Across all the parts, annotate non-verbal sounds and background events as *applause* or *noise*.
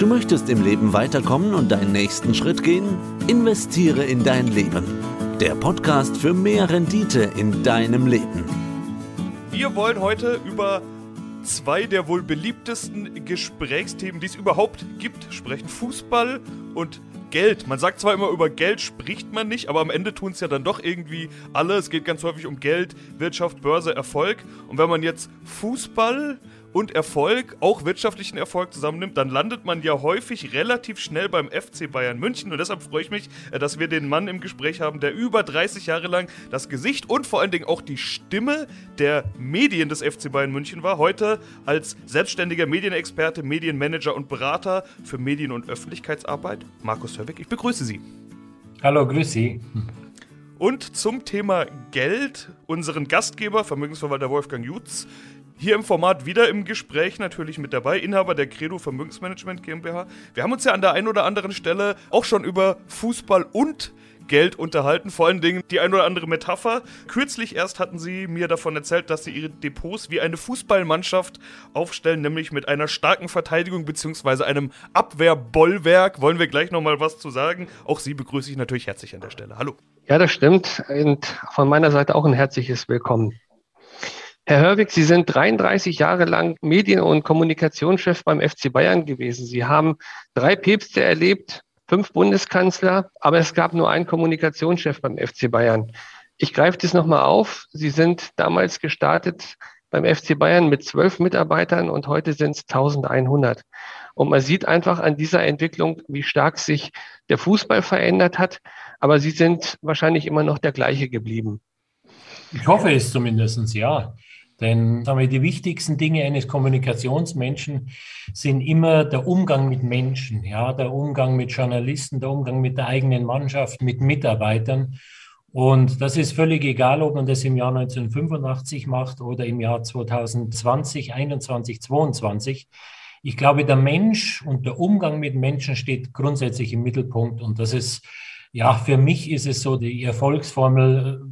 Du möchtest im Leben weiterkommen und deinen nächsten Schritt gehen? Investiere in dein Leben. Der Podcast für mehr Rendite in deinem Leben. Wir wollen heute über zwei der wohl beliebtesten Gesprächsthemen, die es überhaupt gibt, sprechen. Fußball und Geld. Man sagt zwar immer, über Geld spricht man nicht, aber am Ende tun es ja dann doch irgendwie alle. Es geht ganz häufig um Geld, Wirtschaft, Börse, Erfolg. Und wenn man jetzt Fußball und Erfolg, auch wirtschaftlichen Erfolg zusammennimmt, dann landet man ja häufig relativ schnell beim FC Bayern München. Und deshalb freue ich mich, äh, dass wir den Mann im Gespräch haben, der über 30 Jahre lang das Gesicht und vor allen Dingen auch die Stimme der Medien des FC Bayern München war. Heute als selbstständiger Medienexperte, Medienmanager und Berater für Medien- und Öffentlichkeitsarbeit. Markus Hörwig, ich begrüße Sie. Hallo, grüß Sie. Und zum Thema Geld unseren Gastgeber, Vermögensverwalter Wolfgang Jutz, hier im Format wieder im Gespräch natürlich mit dabei, Inhaber der Credo Vermögensmanagement GmbH. Wir haben uns ja an der einen oder anderen Stelle auch schon über Fußball und Geld unterhalten, vor allen Dingen die ein oder andere Metapher. Kürzlich erst hatten sie mir davon erzählt, dass sie ihre Depots wie eine Fußballmannschaft aufstellen, nämlich mit einer starken Verteidigung bzw. einem Abwehrbollwerk. Wollen wir gleich nochmal was zu sagen? Auch Sie begrüße ich natürlich herzlich an der Stelle. Hallo. Ja, das stimmt. Und von meiner Seite auch ein herzliches Willkommen. Herr Hörwig, Sie sind 33 Jahre lang Medien- und Kommunikationschef beim FC Bayern gewesen. Sie haben drei Päpste erlebt, fünf Bundeskanzler, aber es gab nur einen Kommunikationschef beim FC Bayern. Ich greife das nochmal auf. Sie sind damals gestartet beim FC Bayern mit zwölf Mitarbeitern und heute sind es 1100. Und man sieht einfach an dieser Entwicklung, wie stark sich der Fußball verändert hat. Aber Sie sind wahrscheinlich immer noch der gleiche geblieben. Ich hoffe es zumindest, ja. Denn sagen die wichtigsten Dinge eines Kommunikationsmenschen sind immer der Umgang mit Menschen, ja, der Umgang mit Journalisten, der Umgang mit der eigenen Mannschaft, mit Mitarbeitern. Und das ist völlig egal, ob man das im Jahr 1985 macht oder im Jahr 2020, 21, 22. Ich glaube, der Mensch und der Umgang mit Menschen steht grundsätzlich im Mittelpunkt. Und das ist, ja, für mich ist es so die Erfolgsformel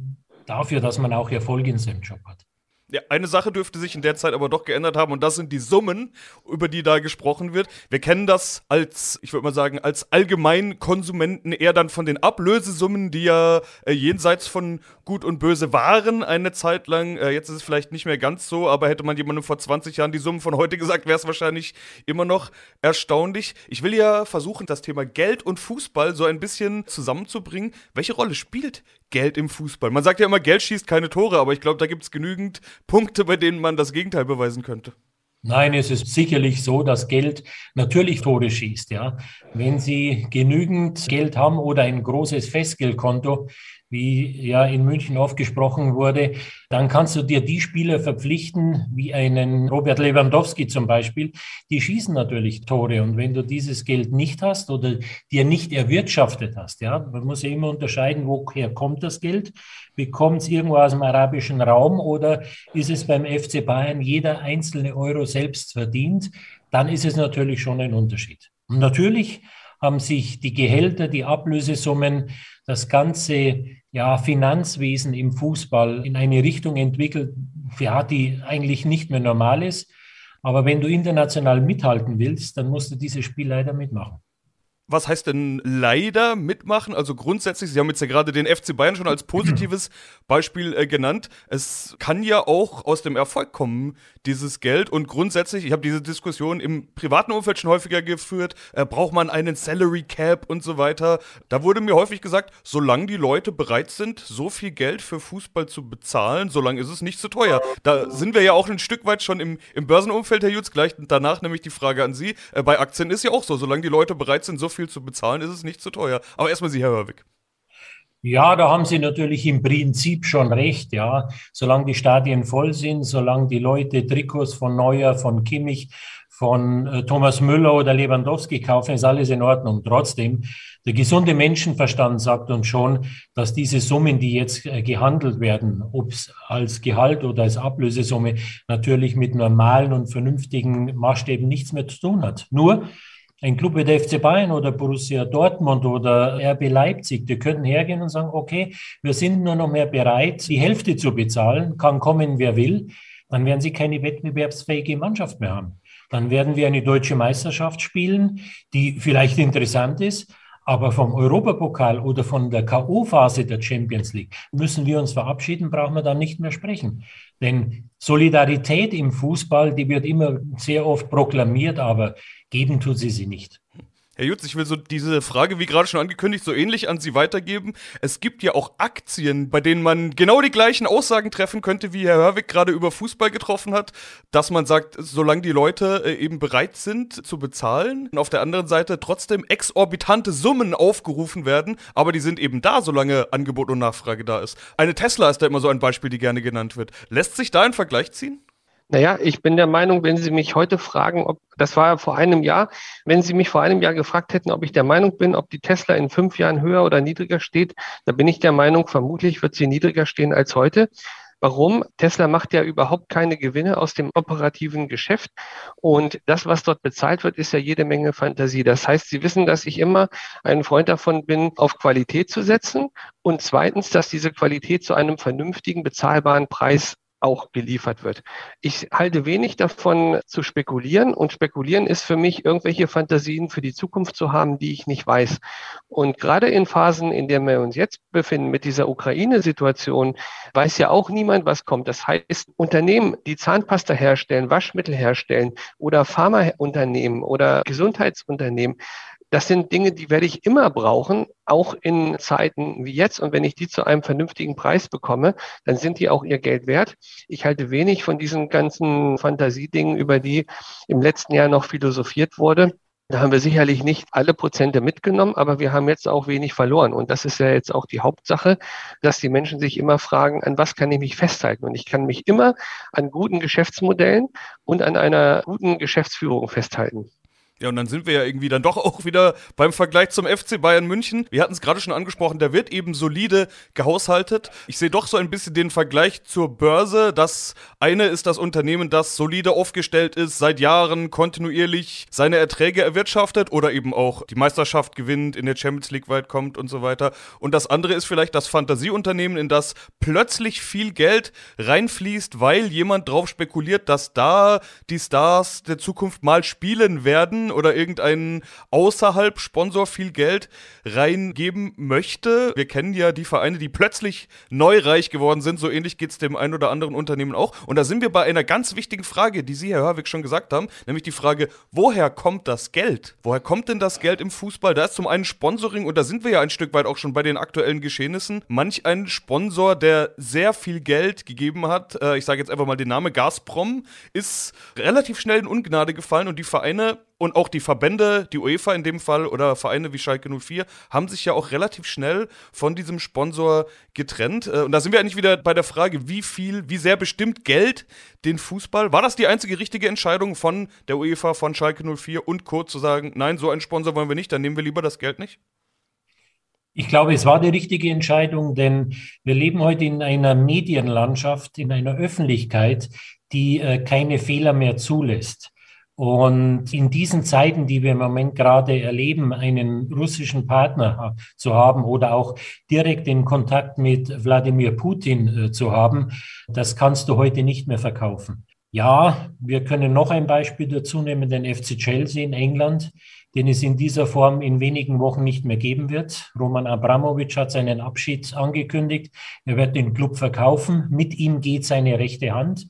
dafür, dass man auch Erfolg in seinem Job hat. Ja, eine Sache dürfte sich in der Zeit aber doch geändert haben und das sind die Summen, über die da gesprochen wird. Wir kennen das als, ich würde mal sagen, als Allgemeinkonsumenten eher dann von den Ablösesummen, die ja äh, jenseits von Gut und Böse waren eine Zeit lang. Äh, jetzt ist es vielleicht nicht mehr ganz so, aber hätte man jemandem vor 20 Jahren die Summen von heute gesagt, wäre es wahrscheinlich immer noch erstaunlich. Ich will ja versuchen, das Thema Geld und Fußball so ein bisschen zusammenzubringen. Welche Rolle spielt Geld im Fußball? Man sagt ja immer, Geld schießt keine Tore, aber ich glaube, da gibt es genügend Punkte, bei denen man das Gegenteil beweisen könnte. Nein, es ist sicherlich so, dass Geld natürlich Tore schießt, ja. Wenn Sie genügend Geld haben oder ein großes Festgeldkonto, wie ja in München oft gesprochen wurde, dann kannst du dir die Spieler verpflichten, wie einen Robert Lewandowski zum Beispiel, die schießen natürlich Tore. Und wenn du dieses Geld nicht hast oder dir nicht erwirtschaftet hast, ja, man muss ja immer unterscheiden, woher kommt das Geld? Bekommt es irgendwo aus dem arabischen Raum oder ist es beim FC Bayern jeder einzelne Euro selbst verdient? Dann ist es natürlich schon ein Unterschied. Und natürlich haben sich die Gehälter, die Ablösesummen, das ganze ja, Finanzwesen im Fußball in eine Richtung entwickelt, ja, die eigentlich nicht mehr normal ist. Aber wenn du international mithalten willst, dann musst du dieses Spiel leider mitmachen was heißt denn leider mitmachen? Also grundsätzlich, Sie haben jetzt ja gerade den FC Bayern schon als positives *clears throat* Beispiel äh, genannt. Es kann ja auch aus dem Erfolg kommen, dieses Geld. Und grundsätzlich, ich habe diese Diskussion im privaten Umfeld schon häufiger geführt, äh, braucht man einen Salary Cap und so weiter. Da wurde mir häufig gesagt, solange die Leute bereit sind, so viel Geld für Fußball zu bezahlen, solange ist es nicht zu teuer. Da sind wir ja auch ein Stück weit schon im, im Börsenumfeld, Herr Jutz. Gleich danach nämlich die Frage an Sie. Äh, bei Aktien ist ja auch so, solange die Leute bereit sind, so viel viel zu bezahlen, ist es nicht zu teuer. Aber erstmal Sie, Herr Hörwig. Ja, da haben Sie natürlich im Prinzip schon recht, ja. Solange die Stadien voll sind, solange die Leute Trikots von Neuer, von Kimmich, von äh, Thomas Müller oder Lewandowski kaufen, ist alles in Ordnung. Trotzdem, der gesunde Menschenverstand sagt uns schon, dass diese Summen, die jetzt äh, gehandelt werden, ob es als Gehalt oder als Ablösesumme, natürlich mit normalen und vernünftigen Maßstäben nichts mehr zu tun hat. Nur, ein Club wie der FC Bayern oder Borussia Dortmund oder RB Leipzig, die könnten hergehen und sagen, okay, wir sind nur noch mehr bereit, die Hälfte zu bezahlen, kann kommen, wer will. dann werden sie keine wettbewerbsfähige Mannschaft mehr haben. Dann werden wir eine deutsche Meisterschaft spielen, die vielleicht interessant ist, aber vom Europapokal oder von der K.O.-Phase der Champions League müssen wir uns verabschieden, brauchen wir dann nicht mehr sprechen. Denn Solidarität im Fußball, die wird immer sehr oft proklamiert, aber geben tut sie sie nicht. Herr Jutz, ich will so diese Frage, wie gerade schon angekündigt, so ähnlich an Sie weitergeben. Es gibt ja auch Aktien, bei denen man genau die gleichen Aussagen treffen könnte, wie Herr Hörwig gerade über Fußball getroffen hat, dass man sagt, solange die Leute äh, eben bereit sind zu bezahlen auf der anderen Seite trotzdem exorbitante Summen aufgerufen werden, aber die sind eben da, solange Angebot und Nachfrage da ist. Eine Tesla ist da immer so ein Beispiel, die gerne genannt wird. Lässt sich da ein Vergleich ziehen? Naja, ich bin der Meinung, wenn Sie mich heute fragen, ob, das war ja vor einem Jahr, wenn Sie mich vor einem Jahr gefragt hätten, ob ich der Meinung bin, ob die Tesla in fünf Jahren höher oder niedriger steht, da bin ich der Meinung, vermutlich wird sie niedriger stehen als heute. Warum? Tesla macht ja überhaupt keine Gewinne aus dem operativen Geschäft. Und das, was dort bezahlt wird, ist ja jede Menge Fantasie. Das heißt, Sie wissen, dass ich immer ein Freund davon bin, auf Qualität zu setzen. Und zweitens, dass diese Qualität zu einem vernünftigen, bezahlbaren Preis auch geliefert wird. Ich halte wenig davon zu spekulieren und spekulieren ist für mich irgendwelche Fantasien für die Zukunft zu haben, die ich nicht weiß. Und gerade in Phasen, in denen wir uns jetzt befinden mit dieser Ukraine-Situation, weiß ja auch niemand, was kommt. Das heißt, Unternehmen, die Zahnpasta herstellen, Waschmittel herstellen oder Pharmaunternehmen oder Gesundheitsunternehmen, das sind Dinge, die werde ich immer brauchen, auch in Zeiten wie jetzt. Und wenn ich die zu einem vernünftigen Preis bekomme, dann sind die auch ihr Geld wert. Ich halte wenig von diesen ganzen Fantasiedingen, über die im letzten Jahr noch philosophiert wurde. Da haben wir sicherlich nicht alle Prozente mitgenommen, aber wir haben jetzt auch wenig verloren. Und das ist ja jetzt auch die Hauptsache, dass die Menschen sich immer fragen, an was kann ich mich festhalten? Und ich kann mich immer an guten Geschäftsmodellen und an einer guten Geschäftsführung festhalten. Ja, und dann sind wir ja irgendwie dann doch auch wieder beim Vergleich zum FC Bayern München. Wir hatten es gerade schon angesprochen, der wird eben solide gehaushaltet. Ich sehe doch so ein bisschen den Vergleich zur Börse. Das eine ist das Unternehmen, das solide aufgestellt ist, seit Jahren kontinuierlich seine Erträge erwirtschaftet oder eben auch die Meisterschaft gewinnt, in der Champions League weit kommt und so weiter. Und das andere ist vielleicht das Fantasieunternehmen, in das plötzlich viel Geld reinfließt, weil jemand drauf spekuliert, dass da die Stars der Zukunft mal spielen werden oder irgendeinen außerhalb Sponsor viel Geld reingeben möchte. Wir kennen ja die Vereine, die plötzlich neu reich geworden sind. So ähnlich geht es dem einen oder anderen Unternehmen auch. Und da sind wir bei einer ganz wichtigen Frage, die Sie, Herr Hörwig, schon gesagt haben, nämlich die Frage, woher kommt das Geld? Woher kommt denn das Geld im Fußball? Da ist zum einen Sponsoring und da sind wir ja ein Stück weit auch schon bei den aktuellen Geschehnissen. Manch ein Sponsor, der sehr viel Geld gegeben hat, äh, ich sage jetzt einfach mal den Namen Gazprom, ist relativ schnell in Ungnade gefallen und die Vereine und auch die Verbände, die UEFA in dem Fall oder Vereine wie Schalke 04, haben sich ja auch relativ schnell von diesem Sponsor getrennt. Äh, und da sind wir eigentlich wieder bei der Frage, wie viel, wie sehr bestimmt Geld den Fußball? War das die einzige richtige Entscheidung von der UEFA, von Schalke 04 und Co. zu sagen, nein, so einen Sponsor wollen wir nicht, dann nehmen wir lieber das Geld nicht? Ich glaube, es war die richtige Entscheidung, denn wir leben heute in einer Medienlandschaft, in einer Öffentlichkeit, die äh, keine Fehler mehr zulässt. Und in diesen Zeiten, die wir im Moment gerade erleben, einen russischen Partner zu haben oder auch direkt in Kontakt mit Wladimir Putin äh, zu haben, das kannst du heute nicht mehr verkaufen. Ja, wir können noch ein Beispiel dazu nehmen, den FC Chelsea in England, den es in dieser Form in wenigen Wochen nicht mehr geben wird. Roman Abramovic hat seinen Abschied angekündigt. Er wird den Club verkaufen. Mit ihm geht seine rechte Hand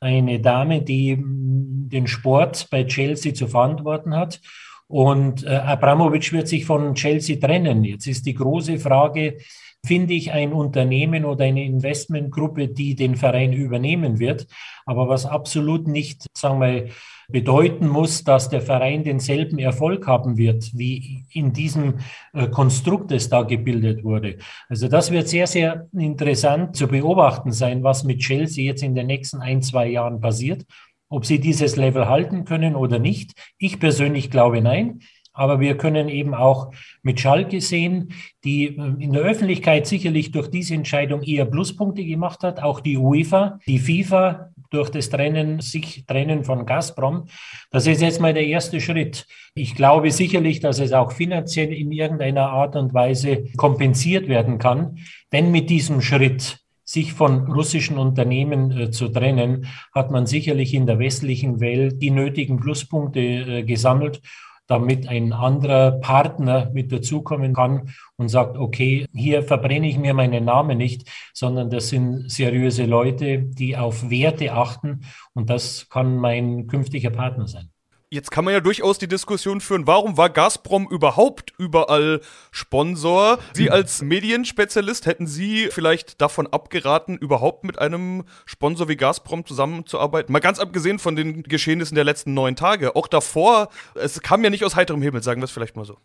eine Dame, die mm, den Sport bei Chelsea zu verantworten hat. Und äh, Abramovic wird sich von Chelsea trennen. Jetzt ist die große Frage, finde ich ein Unternehmen oder eine Investmentgruppe, die den Verein übernehmen wird, aber was absolut nicht, sagen wir, bedeuten muss, dass der Verein denselben Erfolg haben wird, wie in diesem äh, Konstrukt, das da gebildet wurde. Also das wird sehr, sehr interessant zu beobachten sein, was mit Chelsea jetzt in den nächsten ein, zwei Jahren passiert. Ob sie dieses Level halten können oder nicht. Ich persönlich glaube nein. Aber wir können eben auch mit Schalke sehen, die äh, in der Öffentlichkeit sicherlich durch diese Entscheidung eher Pluspunkte gemacht hat. Auch die UEFA, die FIFA durch das Trennen, sich trennen von Gazprom. Das ist jetzt mal der erste Schritt. Ich glaube sicherlich, dass es auch finanziell in irgendeiner Art und Weise kompensiert werden kann. Denn mit diesem Schritt sich von russischen Unternehmen äh, zu trennen, hat man sicherlich in der westlichen Welt die nötigen Pluspunkte äh, gesammelt damit ein anderer Partner mit dazukommen kann und sagt, okay, hier verbrenne ich mir meinen Namen nicht, sondern das sind seriöse Leute, die auf Werte achten und das kann mein künftiger Partner sein. Jetzt kann man ja durchaus die Diskussion führen, warum war Gazprom überhaupt überall Sponsor? Sie als Medienspezialist, hätten Sie vielleicht davon abgeraten, überhaupt mit einem Sponsor wie Gazprom zusammenzuarbeiten? Mal ganz abgesehen von den Geschehnissen der letzten neun Tage. Auch davor, es kam ja nicht aus heiterem Himmel, sagen wir es vielleicht mal so.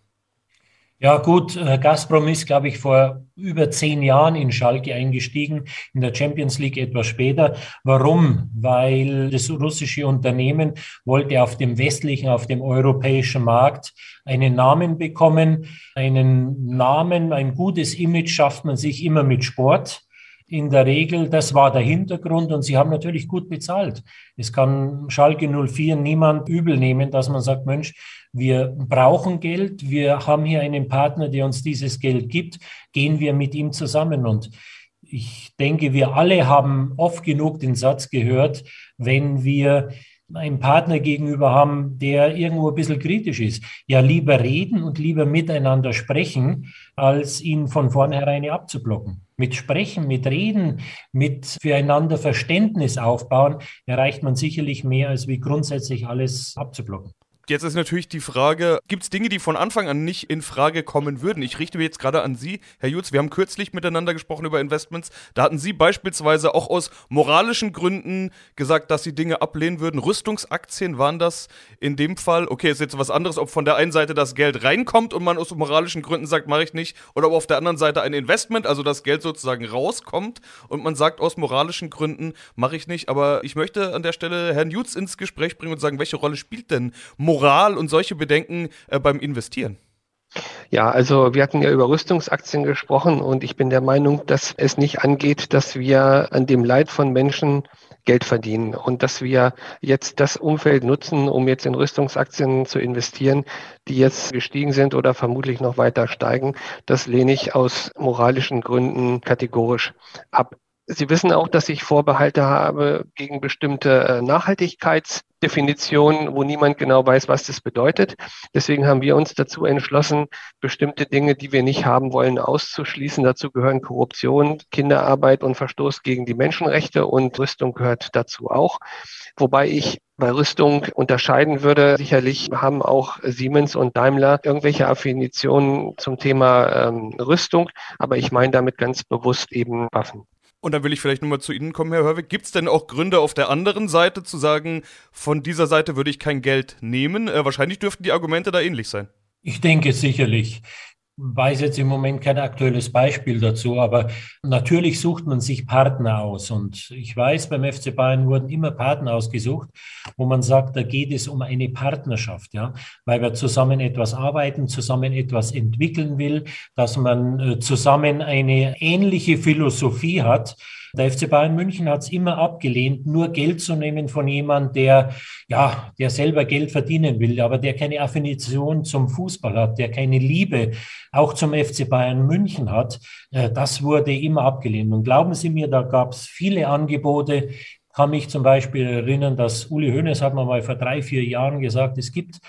Ja gut, äh, Gazprom ist, glaube ich, vor über zehn Jahren in Schalke eingestiegen, in der Champions League etwas später. Warum? Weil das russische Unternehmen wollte auf dem westlichen, auf dem europäischen Markt einen Namen bekommen. Einen Namen, ein gutes Image schafft man sich immer mit Sport in der Regel, das war der Hintergrund und sie haben natürlich gut bezahlt. Es kann Schalke 04 niemand übel nehmen, dass man sagt, Mensch, wir brauchen Geld, wir haben hier einen Partner, der uns dieses Geld gibt, gehen wir mit ihm zusammen. Und ich denke, wir alle haben oft genug den Satz gehört, wenn wir einen Partner gegenüber haben, der irgendwo ein bisschen kritisch ist. Ja, lieber reden und lieber miteinander sprechen, als ihn von vornherein abzublocken. Mit Sprechen, mit Reden, mit füreinander Verständnis aufbauen, erreicht man sicherlich mehr, als wie grundsätzlich alles abzublocken. Jetzt ist natürlich die Frage, gibt es Dinge, die von Anfang an nicht in Frage kommen würden? Ich richte mich jetzt gerade an Sie, Herr Jutz. Wir haben kürzlich miteinander gesprochen über Investments. Da hatten Sie beispielsweise auch aus moralischen Gründen gesagt, dass Sie Dinge ablehnen würden. Rüstungsaktien waren das in dem Fall. Okay, ist jetzt was anderes, ob von der einen Seite das Geld reinkommt und man aus moralischen Gründen sagt, mache ich nicht, oder ob auf der anderen Seite ein Investment, also das Geld sozusagen rauskommt und man sagt, aus moralischen Gründen mache ich nicht. Aber ich möchte an der Stelle Herrn Jutz ins Gespräch bringen und sagen, welche Rolle spielt denn Moral? Moral und solche Bedenken äh, beim Investieren? Ja, also wir hatten ja über Rüstungsaktien gesprochen und ich bin der Meinung, dass es nicht angeht, dass wir an dem Leid von Menschen Geld verdienen und dass wir jetzt das Umfeld nutzen, um jetzt in Rüstungsaktien zu investieren, die jetzt gestiegen sind oder vermutlich noch weiter steigen. Das lehne ich aus moralischen Gründen kategorisch ab. Sie wissen auch, dass ich Vorbehalte habe gegen bestimmte äh, Nachhaltigkeitsdefinitionen, wo niemand genau weiß, was das bedeutet. Deswegen haben wir uns dazu entschlossen, bestimmte Dinge, die wir nicht haben wollen, auszuschließen. Dazu gehören Korruption, Kinderarbeit und Verstoß gegen die Menschenrechte und Rüstung gehört dazu auch. Wobei ich bei Rüstung unterscheiden würde. Sicherlich haben auch Siemens und Daimler irgendwelche Affinitionen zum Thema ähm, Rüstung, aber ich meine damit ganz bewusst eben Waffen. Und dann will ich vielleicht nochmal zu Ihnen kommen, Herr Hörwig. Gibt es denn auch Gründe auf der anderen Seite zu sagen, von dieser Seite würde ich kein Geld nehmen? Äh, wahrscheinlich dürften die Argumente da ähnlich sein. Ich denke sicherlich weiß jetzt im Moment kein aktuelles Beispiel dazu, aber natürlich sucht man sich Partner aus. Und ich weiß, beim FC Bayern wurden immer Partner ausgesucht, wo man sagt, da geht es um eine Partnerschaft, ja, weil wir zusammen etwas arbeiten, zusammen etwas entwickeln will, dass man äh, zusammen eine ähnliche Philosophie hat, der FC Bayern München hat es immer abgelehnt, nur Geld zu nehmen von jemandem, der, ja, der selber Geld verdienen will, aber der keine Affinition zum Fußball hat, der keine Liebe auch zum FC Bayern München hat. Äh, das wurde immer abgelehnt. Und glauben Sie mir, da gab es viele Angebote, kann mich zum Beispiel erinnern, dass Uli Hoeneß hat mir mal vor drei, vier Jahren gesagt, es gibt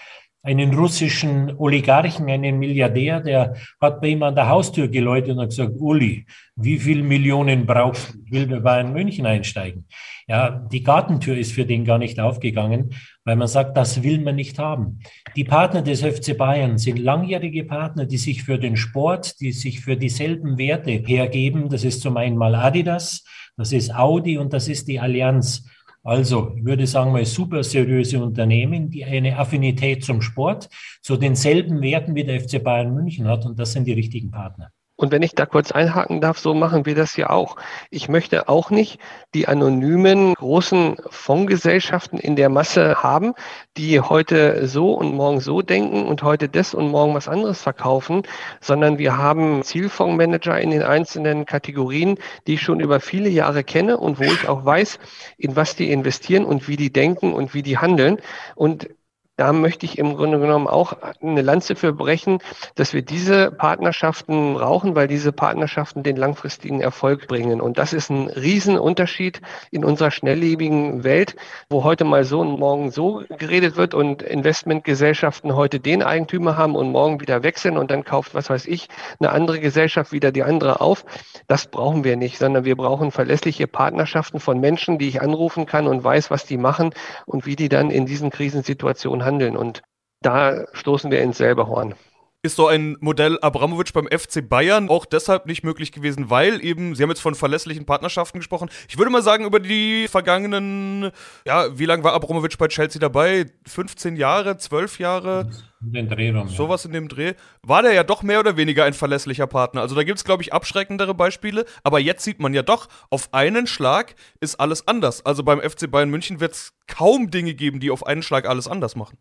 einen russischen Oligarchen, einen Milliardär, der hat bei ihm an der Haustür geläutet und hat gesagt, Uli, wie viel Millionen brauchst du? Will bei Bayern München einsteigen. Ja, die Gartentür ist für den gar nicht aufgegangen, weil man sagt, das will man nicht haben. Die Partner des FC Bayern sind langjährige Partner, die sich für den Sport, die sich für dieselben Werte hergeben. Das ist zum einen mal Adidas, das ist Audi und das ist die Allianz. Also, ich würde sagen mal super seriöse Unternehmen, die eine Affinität zum Sport, zu denselben Werten wie der FC Bayern München hat und das sind die richtigen Partner. Und wenn ich da kurz einhaken darf, so machen wir das ja auch. Ich möchte auch nicht die anonymen großen Fondsgesellschaften in der Masse haben, die heute so und morgen so denken und heute das und morgen was anderes verkaufen, sondern wir haben Zielfondsmanager in den einzelnen Kategorien, die ich schon über viele Jahre kenne und wo ich auch weiß, in was die investieren und wie die denken und wie die handeln. Und da möchte ich im Grunde genommen auch eine Lanze für brechen, dass wir diese Partnerschaften brauchen, weil diese Partnerschaften den langfristigen Erfolg bringen. Und das ist ein Riesenunterschied in unserer schnelllebigen Welt, wo heute mal so und morgen so geredet wird und Investmentgesellschaften heute den Eigentümer haben und morgen wieder wechseln und dann kauft, was weiß ich, eine andere Gesellschaft wieder die andere auf. Das brauchen wir nicht, sondern wir brauchen verlässliche Partnerschaften von Menschen, die ich anrufen kann und weiß, was die machen und wie die dann in diesen Krisensituationen handeln. Und da stoßen wir ins selbe Horn ist so ein Modell Abramowitsch beim FC Bayern auch deshalb nicht möglich gewesen, weil eben, Sie haben jetzt von verlässlichen Partnerschaften gesprochen. Ich würde mal sagen, über die vergangenen, ja, wie lange war Abramowitsch bei Chelsea dabei? 15 Jahre, 12 Jahre? In den Dreh rum, Sowas in dem Dreh. War der ja doch mehr oder weniger ein verlässlicher Partner. Also da gibt es, glaube ich, abschreckendere Beispiele. Aber jetzt sieht man ja doch, auf einen Schlag ist alles anders. Also beim FC Bayern München wird es kaum Dinge geben, die auf einen Schlag alles anders machen.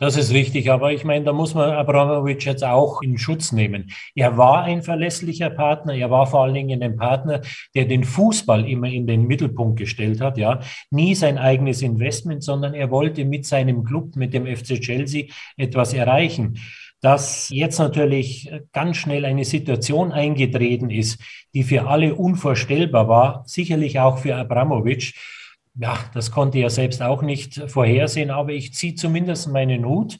Das ist richtig, aber ich meine, da muss man Abramowitsch jetzt auch in Schutz nehmen. Er war ein verlässlicher Partner, er war vor allen Dingen ein Partner, der den Fußball immer in den Mittelpunkt gestellt hat, ja. Nie sein eigenes Investment, sondern er wollte mit seinem Club, mit dem FC Chelsea etwas erreichen. Dass jetzt natürlich ganz schnell eine Situation eingetreten ist, die für alle unvorstellbar war, sicherlich auch für Abramowitsch, ja, das konnte er selbst auch nicht vorhersehen, aber ich ziehe zumindest meinen Hut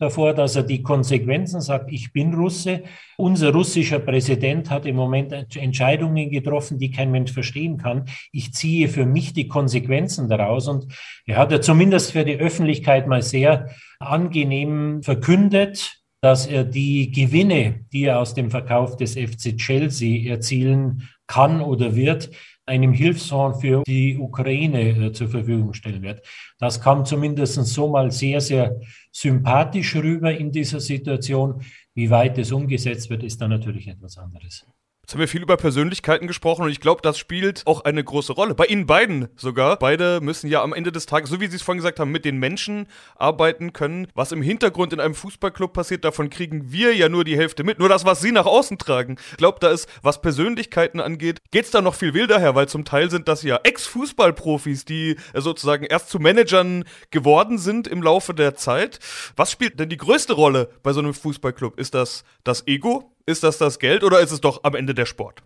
davor, dass er die Konsequenzen sagt, ich bin Russe. Unser russischer Präsident hat im Moment Entscheidungen getroffen, die kein Mensch verstehen kann. Ich ziehe für mich die Konsequenzen daraus. Und er hat ja zumindest für die Öffentlichkeit mal sehr angenehm verkündet, dass er die Gewinne, die er aus dem Verkauf des FC Chelsea erzielen kann oder wird, einem Hilfsfonds für die Ukraine äh, zur Verfügung stellen wird. Das kam zumindest so mal sehr, sehr sympathisch rüber in dieser Situation. Wie weit es umgesetzt wird, ist dann natürlich etwas anderes. Jetzt haben wir viel über Persönlichkeiten gesprochen und ich glaube, das spielt auch eine große Rolle. Bei Ihnen beiden sogar. Beide müssen ja am Ende des Tages, so wie Sie es vorhin gesagt haben, mit den Menschen arbeiten können. Was im Hintergrund in einem Fußballclub passiert, davon kriegen wir ja nur die Hälfte mit. Nur das, was Sie nach außen tragen. Ich glaube, da ist, was Persönlichkeiten angeht, geht es da noch viel wilder her, weil zum Teil sind das ja Ex-Fußballprofis, die sozusagen erst zu Managern geworden sind im Laufe der Zeit. Was spielt denn die größte Rolle bei so einem Fußballclub? Ist das das Ego? Ist das das Geld oder ist es doch am Ende der Sport?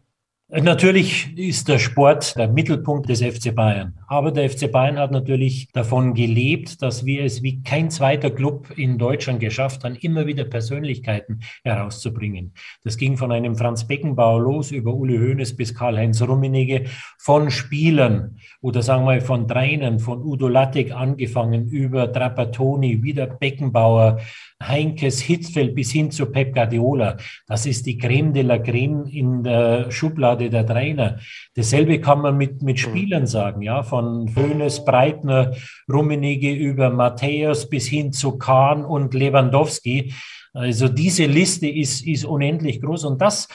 Natürlich ist der Sport der Mittelpunkt des FC Bayern. Aber der FC Bayern hat natürlich davon gelebt, dass wir es wie kein zweiter Club in Deutschland geschafft haben, immer wieder Persönlichkeiten herauszubringen. Das ging von einem Franz Beckenbauer los über Uli Hoeneß bis Karl-Heinz Rummenigge, von Spielern oder sagen wir von Trainern, von Udo Lattek angefangen über Trapattoni, wieder Beckenbauer, Heinkes Hitzfeld bis hin zu Pep Guardiola. Das ist die Creme de la Creme in der Schublade der Trainer. Dasselbe kann man mit, mit mhm. Spielern sagen, ja, von Föhnes, Breitner, Rummenigge über Matthäus bis hin zu Kahn und Lewandowski. Also diese Liste ist, ist unendlich groß und das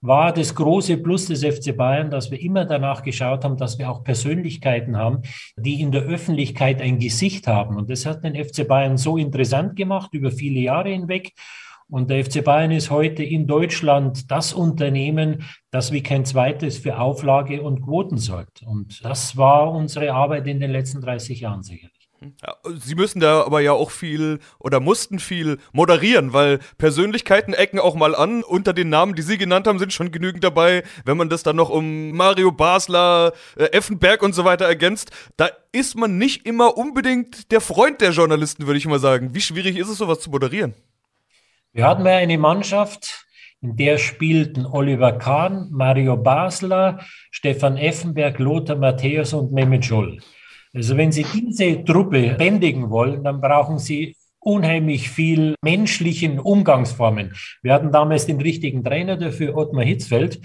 war das große Plus des FC Bayern, dass wir immer danach geschaut haben, dass wir auch Persönlichkeiten haben, die in der Öffentlichkeit ein Gesicht haben. Und das hat den FC Bayern so interessant gemacht über viele Jahre hinweg. Und der FC Bayern ist heute in Deutschland das Unternehmen, das wie kein zweites für Auflage und Quoten sorgt. Und das war unsere Arbeit in den letzten 30 Jahren sicherlich. Ja, Sie müssen da aber ja auch viel oder mussten viel moderieren, weil Persönlichkeiten ecken auch mal an. Unter den Namen, die Sie genannt haben, sind schon genügend dabei. Wenn man das dann noch um Mario Basler, äh, Effenberg und so weiter ergänzt, da ist man nicht immer unbedingt der Freund der Journalisten, würde ich mal sagen. Wie schwierig ist es, sowas zu moderieren? Wir hatten ja eine Mannschaft, in der spielten Oliver Kahn, Mario Basler, Stefan Effenberg, Lothar Matthäus und Mehmet Scholl. Also wenn Sie diese Truppe bändigen wollen, dann brauchen Sie unheimlich viel menschlichen Umgangsformen. Wir hatten damals den richtigen Trainer dafür, Ottmar Hitzfeld.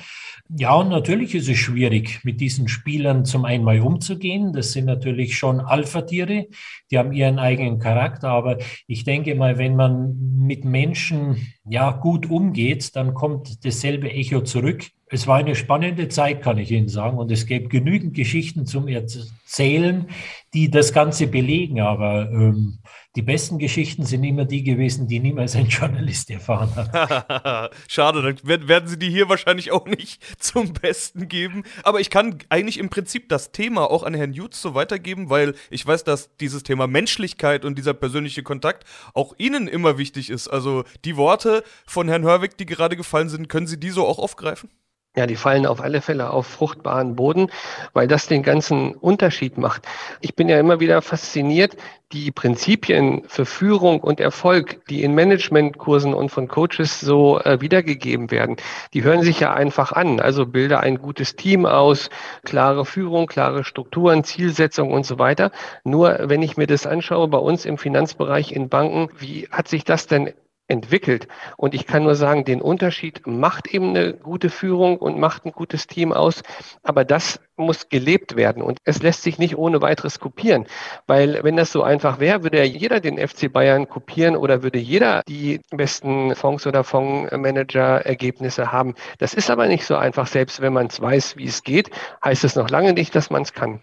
Ja, und natürlich ist es schwierig, mit diesen Spielern zum einmal umzugehen. Das sind natürlich schon Alpha-Tiere, die haben ihren eigenen Charakter. Aber ich denke mal, wenn man mit Menschen ja gut umgeht, dann kommt dasselbe Echo zurück. es war eine spannende Zeit, kann ich Ihnen sagen. Und es gäbe genügend Geschichten zum Erzählen, die das Ganze belegen. Aber ähm, die besten Geschichten sind immer die gewesen, die niemals ein *laughs* Journalist erfahren hat. *laughs* Schade, dann werden Sie die hier wahrscheinlich auch nicht *laughs* zum Besten geben. Aber ich kann eigentlich im Prinzip das Thema auch an Herrn Jutz so weitergeben, weil ich weiß, dass dieses Thema Menschlichkeit und dieser persönliche Kontakt auch Ihnen immer wichtig ist. Also die Worte von Herrn Hörwig, die gerade gefallen sind, können Sie die so auch aufgreifen? Ja, die fallen auf alle Fälle auf fruchtbaren Boden, weil das den ganzen Unterschied macht. Ich bin ja immer wieder fasziniert, die Prinzipien für Führung und Erfolg, die in Managementkursen und von Coaches so äh, wiedergegeben werden, die hören sich ja einfach an. Also bilde ein gutes Team aus, klare Führung, klare Strukturen, Zielsetzung und so weiter. Nur wenn ich mir das anschaue bei uns im Finanzbereich in Banken, wie hat sich das denn entwickelt. Und ich kann nur sagen, den Unterschied macht eben eine gute Führung und macht ein gutes Team aus. Aber das muss gelebt werden und es lässt sich nicht ohne weiteres kopieren. Weil wenn das so einfach wäre, würde ja jeder den FC Bayern kopieren oder würde jeder die besten Fonds oder Fondsmanager-Ergebnisse haben. Das ist aber nicht so einfach. Selbst wenn man es weiß, wie es geht, heißt es noch lange nicht, dass man es kann.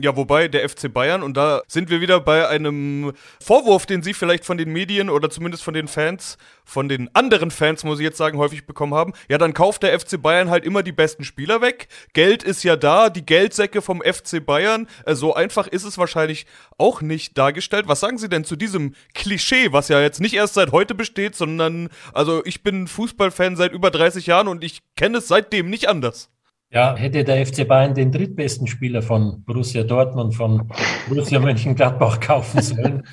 Ja, wobei der FC Bayern, und da sind wir wieder bei einem Vorwurf, den Sie vielleicht von den Medien oder zumindest von den Fans, von den anderen Fans, muss ich jetzt sagen, häufig bekommen haben. Ja, dann kauft der FC Bayern halt immer die besten Spieler weg. Geld ist ja da, die Geldsäcke vom FC Bayern. Äh, so einfach ist es wahrscheinlich auch nicht dargestellt. Was sagen Sie denn zu diesem Klischee, was ja jetzt nicht erst seit heute besteht, sondern, also ich bin Fußballfan seit über 30 Jahren und ich kenne es seitdem nicht anders. Ja, hätte der FC Bayern den drittbesten Spieler von Borussia Dortmund, von Borussia Mönchengladbach *laughs* kaufen sollen.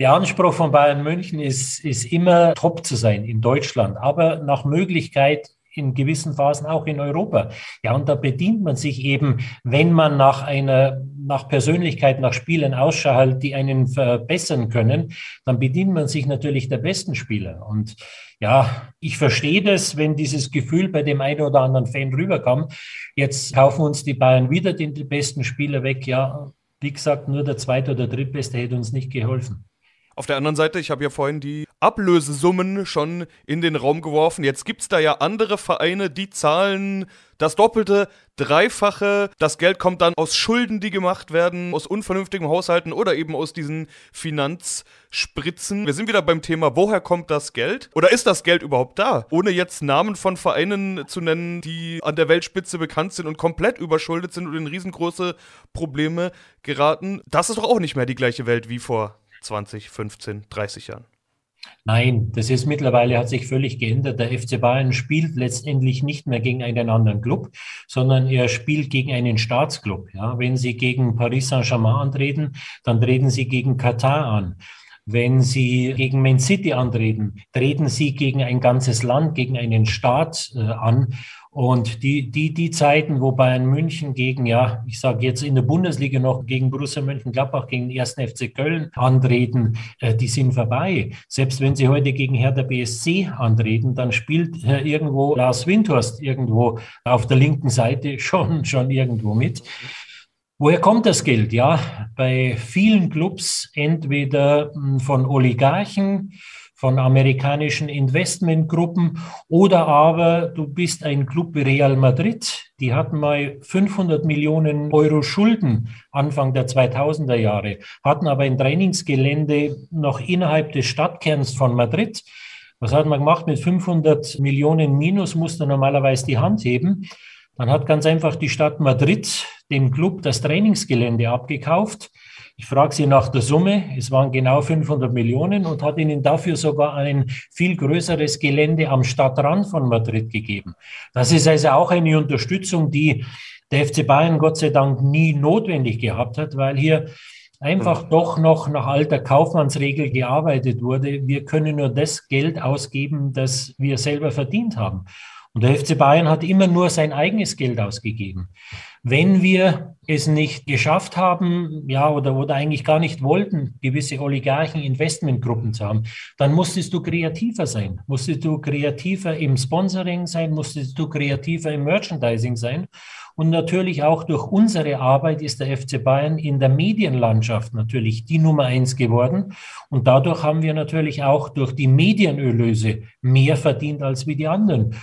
der Anspruch von Bayern München ist, ist immer top zu sein in Deutschland, aber nach Möglichkeit in gewissen Phasen auch in Europa. Ja, und da bedient man sich eben, wenn man nach einer, nach Persönlichkeit, nach Spielen Ausschau hält, die einen verbessern können, dann bedient man sich natürlich der besten Spieler. Und ja, ich verstehe das, wenn dieses Gefühl bei dem einen oder anderen Fan rüberkommt. Jetzt kaufen uns die Bayern wieder den besten Spieler weg. Ja, wie gesagt, nur der zweite oder drittbeste hätte uns nicht geholfen. Auf der anderen Seite, ich habe ja vorhin die Ablösesummen schon in den Raum geworfen. Jetzt gibt es da ja andere Vereine, die zahlen das Doppelte, Dreifache. Das Geld kommt dann aus Schulden, die gemacht werden, aus unvernünftigen Haushalten oder eben aus diesen Finanzspritzen. Wir sind wieder beim Thema, woher kommt das Geld? Oder ist das Geld überhaupt da? Ohne jetzt Namen von Vereinen zu nennen, die an der Weltspitze bekannt sind und komplett überschuldet sind und in riesengroße Probleme geraten. Das ist doch auch nicht mehr die gleiche Welt wie vor 20, 15, 30 Jahren. Nein, das ist mittlerweile hat sich völlig geändert. Der FC Bayern spielt letztendlich nicht mehr gegen einen anderen Club, sondern er spielt gegen einen Staatsclub. Ja, wenn Sie gegen Paris Saint-Germain antreten, dann treten Sie gegen Katar an. Wenn Sie gegen Man City antreten, treten Sie gegen ein ganzes Land, gegen einen Staat äh, an. Und die, die, die Zeiten, wo Bayern München gegen, ja, ich sage jetzt in der Bundesliga noch gegen Borussia Mönchengladbach, gegen den 1. FC Köln antreten, äh, die sind vorbei. Selbst wenn sie heute gegen Hertha BSC antreten, dann spielt äh, irgendwo Lars Windhorst irgendwo auf der linken Seite *laughs* schon, schon irgendwo mit. Woher kommt das Geld? Ja, bei vielen Clubs entweder hm, von Oligarchen, von amerikanischen Investmentgruppen oder aber du bist ein Club wie Real Madrid, die hatten mal 500 Millionen Euro Schulden Anfang der 2000er Jahre, hatten aber ein Trainingsgelände noch innerhalb des Stadtkerns von Madrid. Was hat man gemacht mit 500 Millionen Minus, musste normalerweise die Hand heben. Dann hat ganz einfach die Stadt Madrid dem Club das Trainingsgelände abgekauft ich frage Sie nach der Summe. Es waren genau 500 Millionen und hat Ihnen dafür sogar ein viel größeres Gelände am Stadtrand von Madrid gegeben. Das ist also auch eine Unterstützung, die der FC Bayern Gott sei Dank nie notwendig gehabt hat, weil hier einfach mhm. doch noch nach alter Kaufmannsregel gearbeitet wurde. Wir können nur das Geld ausgeben, das wir selber verdient haben. Und der FC Bayern hat immer nur sein eigenes Geld ausgegeben. Wenn wir es nicht geschafft haben, ja, oder, oder eigentlich gar nicht wollten, gewisse Oligarchen, Investmentgruppen zu haben, dann musstest du kreativer sein. Musstest du kreativer im Sponsoring sein, musstest du kreativer im Merchandising sein. Und natürlich auch durch unsere Arbeit ist der FC Bayern in der Medienlandschaft natürlich die Nummer eins geworden. Und dadurch haben wir natürlich auch durch die Medienerlöse mehr verdient als wie die anderen.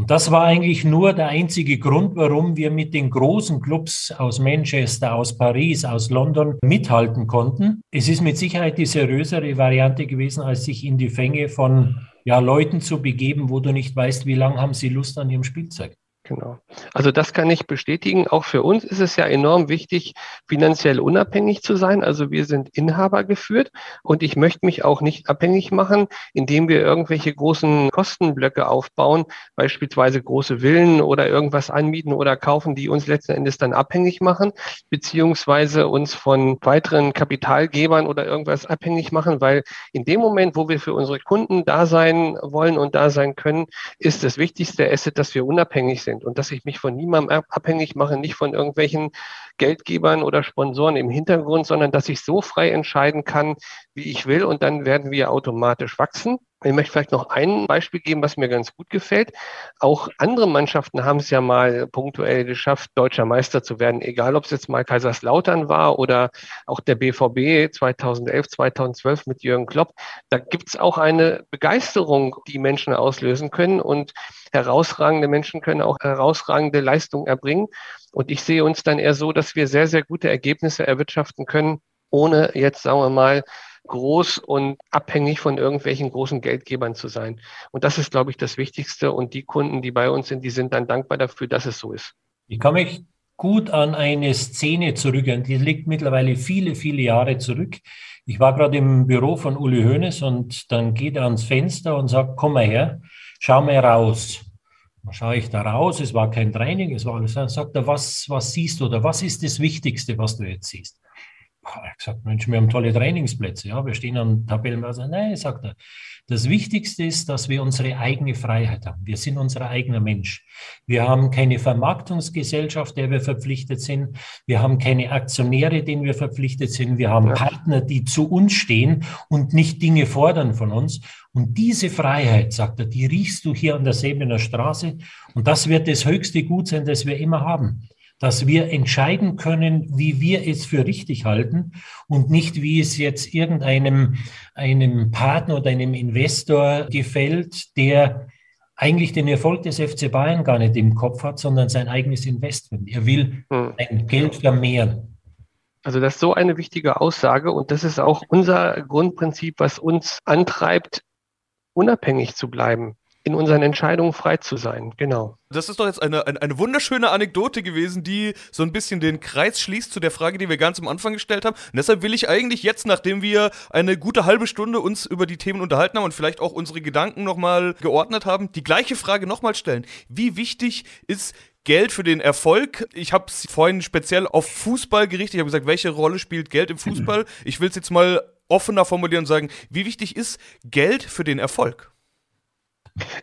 Und das war eigentlich nur der einzige Grund, warum wir mit den großen Clubs aus Manchester, aus Paris, aus London mithalten konnten. Es ist mit Sicherheit die seriösere Variante gewesen, als sich in die Fänge von ja, Leuten zu begeben, wo du nicht weißt, wie lange haben sie Lust an ihrem Spielzeug. Genau. Also das kann ich bestätigen. Auch für uns ist es ja enorm wichtig, finanziell unabhängig zu sein. Also wir sind Inhaber geführt und ich möchte mich auch nicht abhängig machen, indem wir irgendwelche großen Kostenblöcke aufbauen, beispielsweise große Villen oder irgendwas anmieten oder kaufen, die uns letzten Endes dann abhängig machen, beziehungsweise uns von weiteren Kapitalgebern oder irgendwas abhängig machen, weil in dem Moment, wo wir für unsere Kunden da sein wollen und da sein können, ist das wichtigste Asset, dass wir unabhängig sind sind und dass ich mich von niemandem abhängig mache, nicht von irgendwelchen Geldgebern oder Sponsoren im Hintergrund, sondern dass ich so frei entscheiden kann, wie ich will und dann werden wir automatisch wachsen. Ich möchte vielleicht noch ein Beispiel geben, was mir ganz gut gefällt. Auch andere Mannschaften haben es ja mal punktuell geschafft, deutscher Meister zu werden, egal ob es jetzt mal Kaiserslautern war oder auch der BVB 2011, 2012 mit Jürgen Klopp. Da gibt es auch eine Begeisterung, die Menschen auslösen können und herausragende Menschen können auch herausragende Leistungen erbringen. Und ich sehe uns dann eher so, dass wir sehr, sehr gute Ergebnisse erwirtschaften können, ohne jetzt, sagen wir mal, groß und abhängig von irgendwelchen großen Geldgebern zu sein. Und das ist, glaube ich, das Wichtigste. Und die Kunden, die bei uns sind, die sind dann dankbar dafür, dass es so ist. Ich kann mich gut an eine Szene zurückerinnern, die liegt mittlerweile viele, viele Jahre zurück. Ich war gerade im Büro von Uli Hoeneß und dann geht er ans Fenster und sagt, komm mal her, schau mal raus. Dann schaue ich da raus, es war kein Training, es war alles. Dann sagt er, was, was siehst du oder was ist das Wichtigste, was du jetzt siehst? Er hat gesagt, Mensch, wir haben tolle Trainingsplätze. Ja, wir stehen an Tabellenbörse. Nein, sagt er. Das Wichtigste ist, dass wir unsere eigene Freiheit haben. Wir sind unser eigener Mensch. Wir haben keine Vermarktungsgesellschaft, der wir verpflichtet sind. Wir haben keine Aktionäre, denen wir verpflichtet sind. Wir haben ja. Partner, die zu uns stehen und nicht Dinge fordern von uns. Und diese Freiheit, sagt er, die riechst du hier an der Säbener Straße. Und das wird das höchste Gut sein, das wir immer haben dass wir entscheiden können, wie wir es für richtig halten und nicht, wie es jetzt irgendeinem einem Partner oder einem Investor gefällt, der eigentlich den Erfolg des FC Bayern gar nicht im Kopf hat, sondern sein eigenes Investment. Er will hm. ein Geld vermehren. Also das ist so eine wichtige Aussage und das ist auch unser Grundprinzip, was uns antreibt, unabhängig zu bleiben in unseren Entscheidungen frei zu sein. Genau. Das ist doch jetzt eine, eine, eine, wunderschöne Anekdote gewesen, die so ein bisschen den Kreis schließt zu der Frage, die wir ganz am Anfang gestellt haben. Und deshalb will ich eigentlich jetzt, nachdem wir eine gute halbe Stunde uns über die Themen unterhalten haben und vielleicht auch unsere Gedanken nochmal geordnet haben, die gleiche Frage nochmal stellen. Wie wichtig ist Geld für den Erfolg. Ich habe es vorhin speziell auf Fußball gerichtet. Ich habe gesagt, welche Rolle spielt Geld im Fußball? Ich will es jetzt mal offener formulieren und sagen, wie wichtig ist Geld für den Erfolg?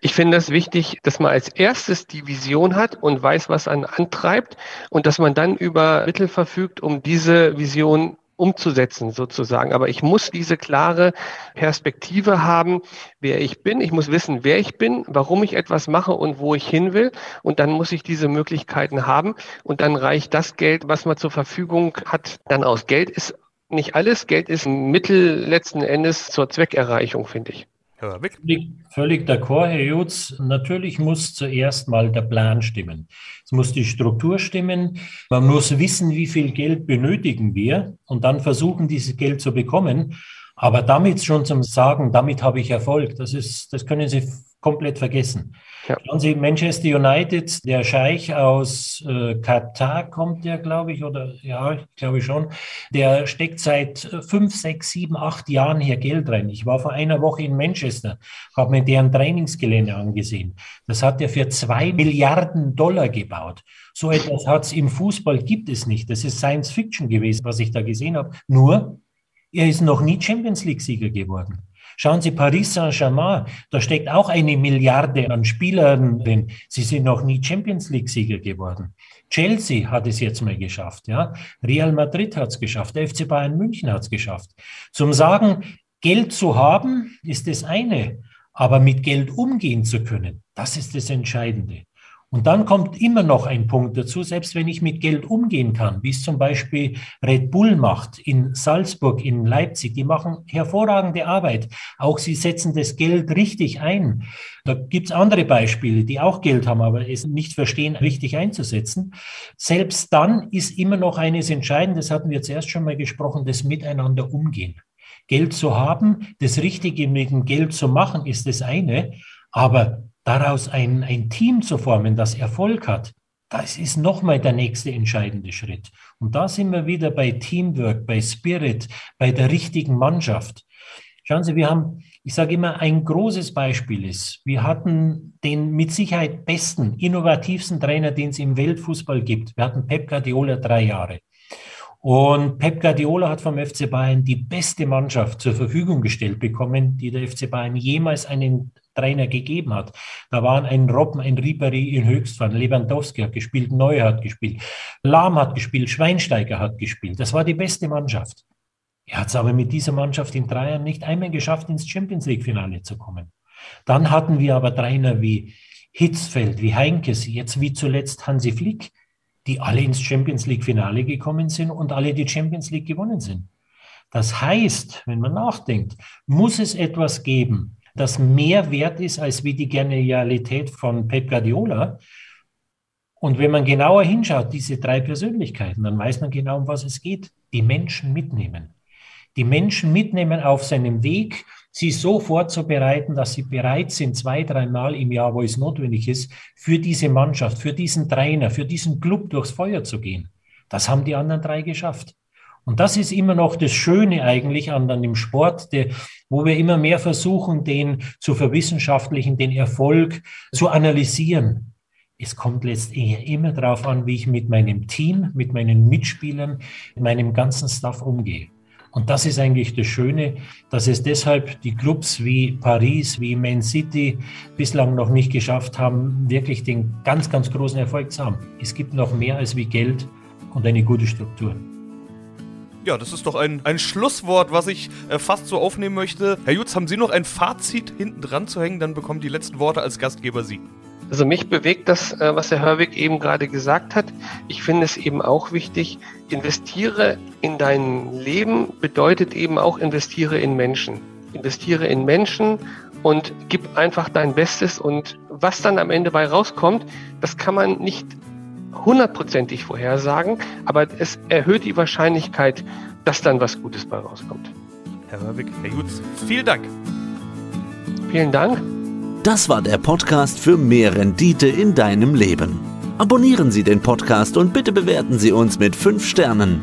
Ich finde es wichtig, dass man als erstes die Vision hat und weiß, was einen antreibt und dass man dann über Mittel verfügt, um diese Vision umzusetzen sozusagen. Aber ich muss diese klare Perspektive haben, wer ich bin. Ich muss wissen, wer ich bin, warum ich etwas mache und wo ich hin will. Und dann muss ich diese Möglichkeiten haben. Und dann reicht das Geld, was man zur Verfügung hat, dann aus. Geld ist nicht alles. Geld ist ein Mittel letzten Endes zur Zweckerreichung, finde ich. Herr. Völlig, völlig d'accord, Herr Jutz. Natürlich muss zuerst mal der Plan stimmen. Es muss die Struktur stimmen. Man muss wissen, wie viel Geld benötigen wir und dann versuchen, dieses Geld zu bekommen. Aber damit schon zum Sagen, damit habe ich Erfolg, das ist, das können Sie komplett vergessen. Ja. Schauen Sie, Manchester United, der Scheich aus äh, Katar kommt der, glaube ich, oder ja, glaube ich schon. Der steckt seit fünf, sechs, sieben, acht Jahren hier Geld rein. Ich war vor einer Woche in Manchester, habe mir deren Trainingsgelände angesehen. Das hat er für zwei Milliarden Dollar gebaut. So etwas hat es im Fußball, gibt es nicht. Das ist Science Fiction gewesen, was ich da gesehen habe. Nur, er ist noch nie Champions League-Sieger geworden. Schauen Sie, Paris Saint-Germain, da steckt auch eine Milliarde an Spielern drin. Sie sind noch nie Champions League-Sieger geworden. Chelsea hat es jetzt mal geschafft, ja. Real Madrid hat es geschafft. Der FC Bayern München hat es geschafft. Zum Sagen, Geld zu haben, ist das eine. Aber mit Geld umgehen zu können, das ist das Entscheidende. Und dann kommt immer noch ein Punkt dazu, selbst wenn ich mit Geld umgehen kann, wie es zum Beispiel Red Bull macht in Salzburg, in Leipzig, die machen hervorragende Arbeit. Auch sie setzen das Geld richtig ein. Da gibt's andere Beispiele, die auch Geld haben, aber es nicht verstehen, richtig einzusetzen. Selbst dann ist immer noch eines entscheidend, das hatten wir zuerst schon mal gesprochen, das Miteinander umgehen. Geld zu haben, das Richtige mit dem Geld zu machen, ist das eine. Aber daraus ein, ein Team zu formen, das Erfolg hat, das ist nochmal der nächste entscheidende Schritt. Und da sind wir wieder bei Teamwork, bei Spirit, bei der richtigen Mannschaft. Schauen Sie, wir haben, ich sage immer, ein großes Beispiel ist, wir hatten den mit Sicherheit besten, innovativsten Trainer, den es im Weltfußball gibt. Wir hatten Pep Guardiola drei Jahre. Und Pep Guardiola hat vom FC Bayern die beste Mannschaft zur Verfügung gestellt bekommen, die der FC Bayern jemals einen Trainer gegeben hat. Da waren ein Robben, ein Ribery in Höchstform, Lewandowski hat gespielt, Neuer hat gespielt, Lahm hat gespielt, Schweinsteiger hat gespielt. Das war die beste Mannschaft. Er hat es aber mit dieser Mannschaft in drei Jahren nicht einmal geschafft, ins Champions League-Finale zu kommen. Dann hatten wir aber Trainer wie Hitzfeld, wie Heinkes, jetzt wie zuletzt Hansi Flick, die alle ins Champions League-Finale gekommen sind und alle die Champions League gewonnen sind. Das heißt, wenn man nachdenkt, muss es etwas geben, das mehr wert ist als wie die Genialität von Pep Guardiola. Und wenn man genauer hinschaut, diese drei Persönlichkeiten, dann weiß man genau, um was es geht. Die Menschen mitnehmen. Die Menschen mitnehmen auf seinem Weg, sie so vorzubereiten, dass sie bereit sind, zwei, dreimal im Jahr, wo es notwendig ist, für diese Mannschaft, für diesen Trainer, für diesen Club durchs Feuer zu gehen. Das haben die anderen drei geschafft. Und das ist immer noch das Schöne eigentlich an, dem Sport, der, wo wir immer mehr versuchen, den zu verwissenschaftlichen, den Erfolg zu analysieren. Es kommt letztendlich immer darauf an, wie ich mit meinem Team, mit meinen Mitspielern, meinem ganzen Staff umgehe. Und das ist eigentlich das Schöne, dass es deshalb die Clubs wie Paris, wie Man City bislang noch nicht geschafft haben, wirklich den ganz, ganz großen Erfolg zu haben. Es gibt noch mehr als wie Geld und eine gute Struktur. Ja, das ist doch ein, ein Schlusswort, was ich äh, fast so aufnehmen möchte. Herr Jutz, haben Sie noch ein Fazit hinten dran zu hängen? Dann bekommen die letzten Worte als Gastgeber Sie. Also mich bewegt das, äh, was Herr Hörwig eben gerade gesagt hat. Ich finde es eben auch wichtig, investiere in dein Leben bedeutet eben auch investiere in Menschen. Investiere in Menschen und gib einfach dein Bestes und was dann am Ende bei rauskommt, das kann man nicht hundertprozentig vorhersagen, aber es erhöht die Wahrscheinlichkeit, dass dann was Gutes bei rauskommt. Herr Hörwig, Herr Jutz, vielen Dank. Vielen Dank. Das war der Podcast für mehr Rendite in deinem Leben. Abonnieren Sie den Podcast und bitte bewerten Sie uns mit 5 Sternen.